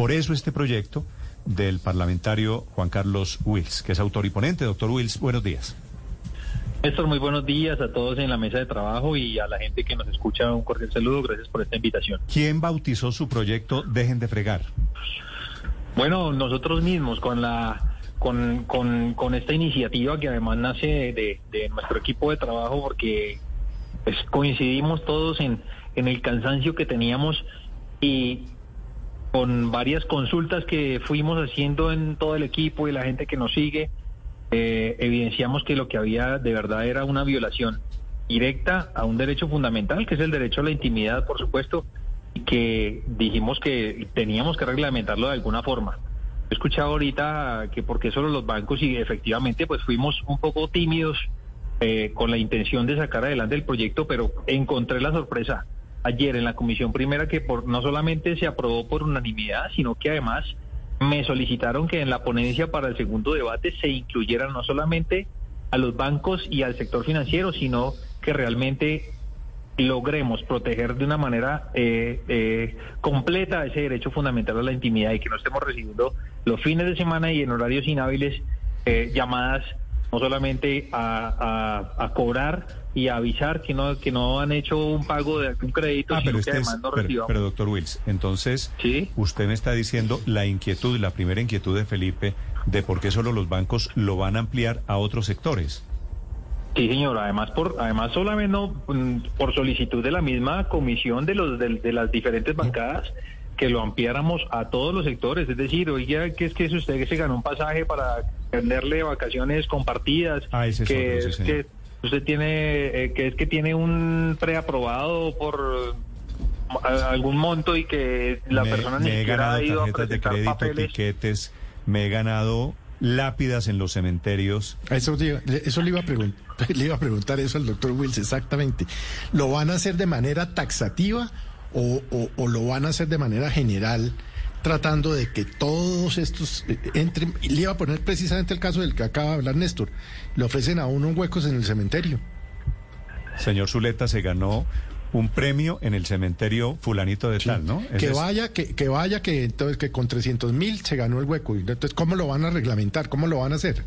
Por eso este proyecto del parlamentario Juan Carlos Wills, que es autor y ponente. Doctor Wills, buenos días. Néstor, muy buenos días a todos en la mesa de trabajo y a la gente que nos escucha. Un cordial saludo. Gracias por esta invitación. ¿Quién bautizó su proyecto Dejen de fregar? Bueno, nosotros mismos con la con, con, con esta iniciativa que además nace de, de nuestro equipo de trabajo porque pues, coincidimos todos en, en el cansancio que teníamos y con varias consultas que fuimos haciendo en todo el equipo y la gente que nos sigue, eh, evidenciamos que lo que había de verdad era una violación directa a un derecho fundamental, que es el derecho a la intimidad, por supuesto, y que dijimos que teníamos que reglamentarlo de alguna forma. He escuchado ahorita que porque solo los bancos y efectivamente pues fuimos un poco tímidos eh, con la intención de sacar adelante el proyecto, pero encontré la sorpresa ayer en la comisión primera que por no solamente se aprobó por unanimidad, sino que además me solicitaron que en la ponencia para el segundo debate se incluyeran no solamente a los bancos y al sector financiero, sino que realmente logremos proteger de una manera eh, eh, completa ese derecho fundamental a la intimidad y que no estemos recibiendo los fines de semana y en horarios inhábiles eh, llamadas no solamente a, a, a, cobrar y avisar que no que no han hecho un pago de un crédito, ah, sino pero que este además es, no pero, pero, doctor Wills, entonces ¿Sí? usted me está diciendo la inquietud, la primera inquietud de Felipe de por qué solo los bancos lo van a ampliar a otros sectores. Sí, señor. Además, por además solamente no, por solicitud de la misma comisión de los de, de las diferentes bancadas que lo ampliáramos a todos los sectores. Es decir, oiga, que es que es usted que se ganó un pasaje para venderle vacaciones compartidas, Ah, ese es que otro, sí, que usted tiene, eh, que es que tiene un preaprobado por eh, algún monto y que la me, persona ni me he siquiera ganado ha ido a tarjetas de presentar crédito, papeles. tiquetes, me he ganado lápidas en los cementerios. Eso, le iba- eso le, iba a pregun- le iba a preguntar eso al doctor Wills, exactamente. ¿Lo van a hacer de manera taxativa o, o- o lo van a hacer de manera general, tratando de que todos estos eh, entren? Y le iba a poner precisamente el caso del que acaba de hablar Néstor. Le ofrecen a uno huecos en el cementerio. Señor Zuleta se ganó un premio en el cementerio fulanito de tal, ¿no? Que es- vaya, que, que vaya, que entonces que con 300 mil se ganó el hueco. Entonces, ¿cómo lo van a reglamentar? ¿Cómo lo van a hacer?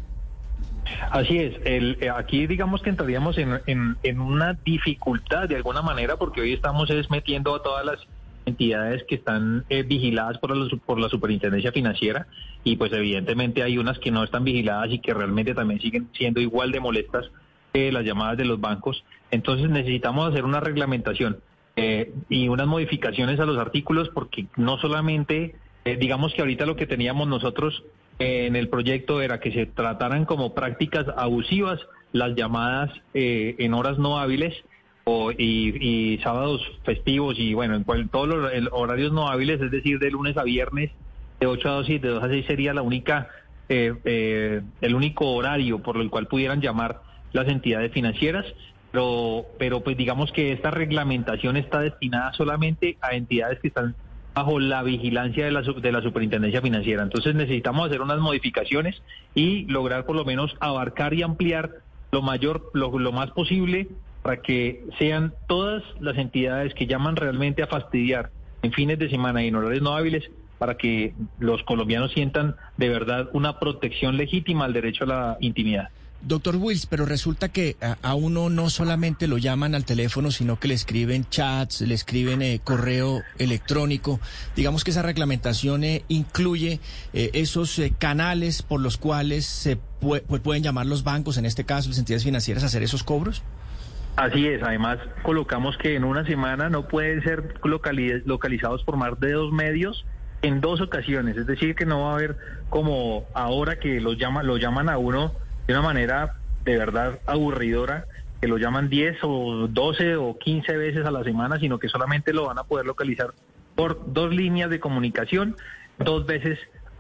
Así es, el, eh, aquí digamos que entraríamos en, en, en una dificultad de alguna manera porque hoy estamos es metiendo a todas las entidades que están eh, vigiladas por la, por la superintendencia financiera y pues evidentemente hay unas que no están vigiladas y que realmente también siguen siendo igual de molestas que las llamadas de los bancos. Entonces necesitamos hacer una reglamentación eh, y unas modificaciones a los artículos porque no solamente, eh, digamos que ahorita lo que teníamos nosotros eh, en el proyecto era que se trataran como prácticas abusivas las llamadas eh, en horas no hábiles o, y, sábados festivos y bueno, en cual, todos los horarios no hábiles, es decir, de lunes a viernes, de 8 a 2 y de 2 a 6 sería la única, eh, eh, el único horario por el cual pudieran llamar las entidades financieras, pero, pero pues digamos que esta reglamentación está destinada solamente a entidades que están bajo la vigilancia de la, de la superintendencia financiera. Entonces necesitamos hacer unas modificaciones y lograr por lo menos abarcar y ampliar lo mayor, lo, lo más posible para que sean todas las entidades que llaman realmente a fastidiar en fines de semana y en horarios no hábiles para que los colombianos sientan de verdad una protección legítima al derecho a la intimidad. Doctor Wills, pero resulta que a, uno no solamente lo llaman al teléfono, sino que le escriben chats, le escriben eh, correo electrónico. Digamos que esa reglamentación eh, incluye eh, esos eh, canales por los cuales se pu- pueden llamar los bancos, en este caso las entidades financieras, a hacer esos cobros. Así es, además colocamos que en una semana no pueden ser locali- localizados por más de dos medios en dos ocasiones, es decir, que no va a haber como ahora que los llama, lo llaman a uno de una manera de verdad aburridora, que lo llaman 10 o 12 o 15 veces a la semana, sino que solamente lo van a poder localizar por dos líneas de comunicación, dos veces.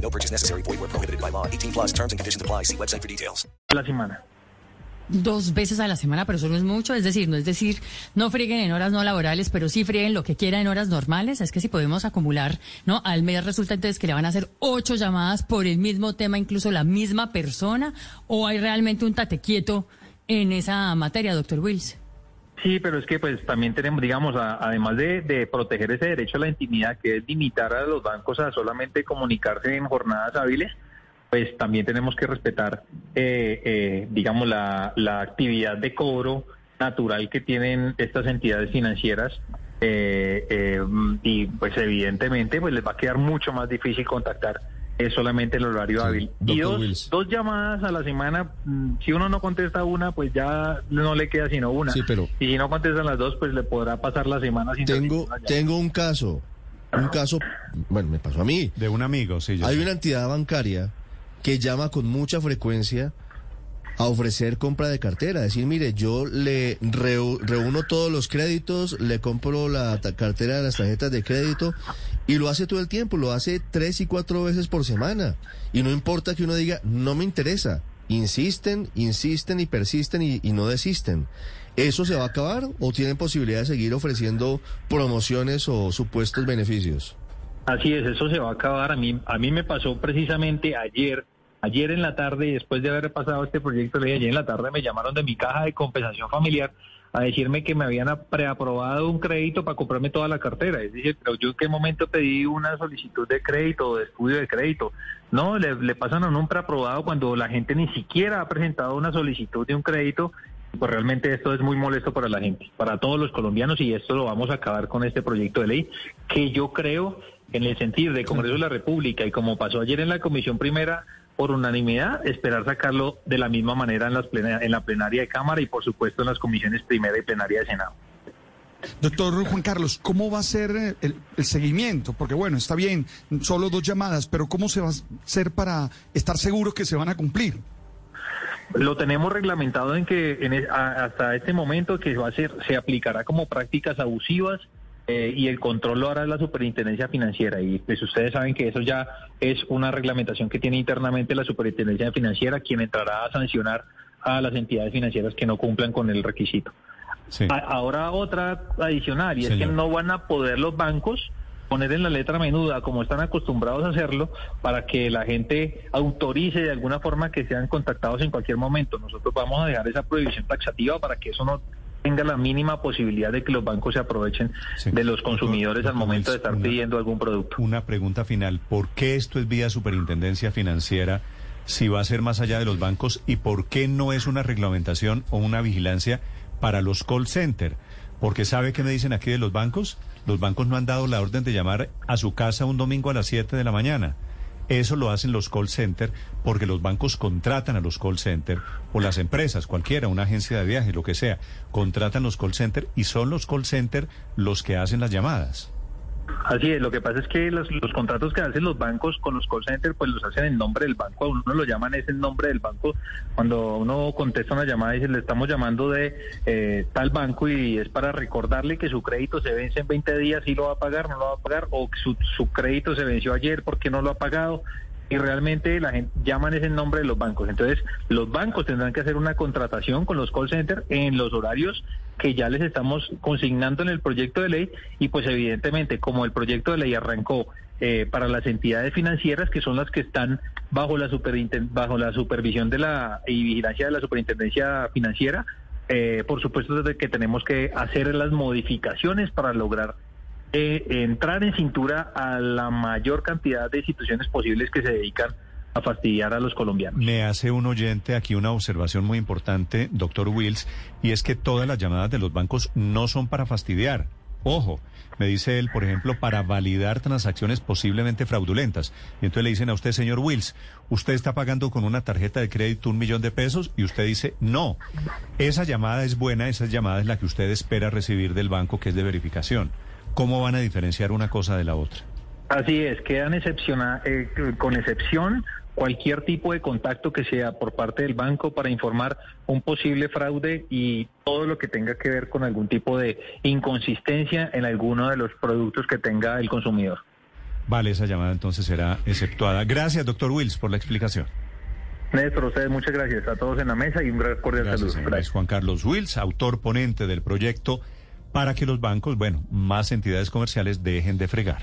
No purchase necessary. Void where prohibited by law. 18 plus terms and conditions apply. See website for details. La semana. Dos veces a la semana, pero eso no es mucho. Es decir, no es decir, no frieguen en horas no laborales, pero sí frieguen lo que quieran en horas normales. Es que si podemos acumular, ¿no? Al mes resulta entonces que le van a hacer ocho llamadas por el mismo tema, incluso la misma persona, o hay realmente un tate quieto en esa materia, doctor Wills. Sí, pero es que pues también tenemos, digamos, a- además de, de proteger ese derecho a la intimidad, que es limitar a los bancos a solamente comunicarse en jornadas hábiles, pues también tenemos que respetar, eh, eh, digamos, la, la actividad de cobro natural que tienen estas entidades financieras. eh, eh, y pues evidentemente pues les va a quedar mucho más difícil contactar eh, solamente el horario hábil. Y dos, dos llamadas a la semana, mm, si uno no contesta una, pues ya no le queda sino una. Sí, pero- Y si no contestan las dos, pues le podrá pasar la semana sin Tengo, tengo un caso, un caso, bueno, me pasó a mí. De un amigo, sí. yo Hay sé. una entidad bancaria que llama con mucha frecuencia a ofrecer compra de cartera, decir, mire, yo le reúno todos los créditos, le compro la cartera de las tarjetas de crédito y lo hace todo el tiempo, lo hace tres y cuatro veces por semana. Y no importa que uno diga, no me interesa. Insisten, insisten y persisten y, no desisten. ¿Eso se va a acabar o tienen posibilidad de seguir ofreciendo promociones o supuestos beneficios? Así es, eso se va a acabar. A mí, a mí me pasó precisamente ayer, ayer en la tarde, después de haber pasado este proyecto ayer en la tarde me llamaron de mi caja de compensación familiar a decirme que me habían preaprobado un crédito para comprarme toda la cartera. Es decir, pero yo en qué momento pedí una solicitud de crédito o de estudio de crédito. No, le, le pasan a un preaprobado cuando la gente ni siquiera ha presentado una solicitud de un crédito. Pues realmente esto es muy molesto para la gente, para todos los colombianos y esto lo vamos a acabar con este proyecto de ley que yo creo en el sentido de Congreso de la República y como pasó ayer en la Comisión Primera por unanimidad, esperar sacarlo de la misma manera en, las plena- en la plenaria de Cámara y por supuesto en las comisiones Primera y Plenaria de Senado. Doctor Juan Carlos, ¿cómo va a ser eh, el, el seguimiento? Porque bueno, está bien, solo dos llamadas, pero ¿cómo se va a hacer para estar seguro que se van a cumplir? Lo tenemos reglamentado en que en a- hasta este momento que va a ser se aplicará como prácticas abusivas eh, y el control lo hará la Superintendencia Financiera y pues ustedes saben que eso ya es una reglamentación que tiene internamente la Superintendencia Financiera quien entrará a sancionar a las entidades financieras que no cumplan con el requisito. A- Ahora otra adicional y es que no van a poder los bancos poner en la letra menuda como están acostumbrados a hacerlo para que la gente autorice de alguna forma que sean contactados en cualquier momento. Nosotros vamos a dejar esa prohibición taxativa para que eso no tenga la mínima posibilidad de que los bancos se aprovechen de los consumidores al doctor momento de estar una- pidiendo algún producto. Una pregunta final. ¿Por qué esto es vía superintendencia financiera si va a ser más allá de los bancos? ¿Y por qué no es una reglamentación o una vigilancia para los call center? Porque ¿sabe qué me dicen aquí de los bancos? Los bancos no han dado la orden de llamar a su casa un domingo a las 7 de la mañana. Eso lo hacen los call center porque los bancos contratan a los call center o las empresas, cualquiera, una agencia de viajes, lo que sea, contratan los call center y son los call center los que hacen las llamadas. Así es, lo que pasa es que los, contratos que hacen los bancos con los call centers, pues los hacen en nombre del banco, a uno lo llaman es el nombre del banco, cuando uno contesta una llamada y dice, le estamos llamando de eh, tal banco y es para recordarle que su crédito se vence en 20 días y lo va a pagar, no lo va a pagar, o su, su crédito se venció ayer porque no lo ha pagado, y realmente la gente llaman ese nombre de los bancos. Entonces, los bancos tendrán que hacer una contratación con los call centers en los horarios que ya les estamos consignando en el proyecto de ley y pues evidentemente como el proyecto de ley arrancó eh, para las entidades financieras que son las que están bajo la bajo la supervisión de la y vigilancia de la superintendencia financiera eh, por supuesto de que tenemos que hacer las modificaciones para lograr eh, entrar en cintura a la mayor cantidad de instituciones posibles que se dedican fastidiar a los colombianos. Me hace un oyente aquí una observación muy importante, doctor Wills, y es que todas las llamadas de los bancos no son para fastidiar. Ojo, me dice él, por ejemplo, para validar transacciones posiblemente fraudulentas. Y entonces le dicen a usted, señor Wills, usted está pagando con una tarjeta de crédito un millón de pesos y usted dice, no, esa llamada es buena, esa llamada es la que usted espera recibir del banco, que es de verificación. ¿Cómo van a diferenciar una cosa de la otra? Así es, quedan excepciona, eh, con excepción cualquier tipo de contacto que sea por parte del banco para informar un posible fraude y todo lo que tenga que ver con algún tipo de inconsistencia en alguno de los productos que tenga el consumidor. Vale, esa llamada entonces será exceptuada. Gracias, doctor Wills, por la explicación. Néstor, ustedes muchas gracias a todos en la mesa y un gran cordial Gracias, saludo. Es Juan Carlos Wills, autor ponente del proyecto para que los bancos, bueno, más entidades comerciales dejen de fregar.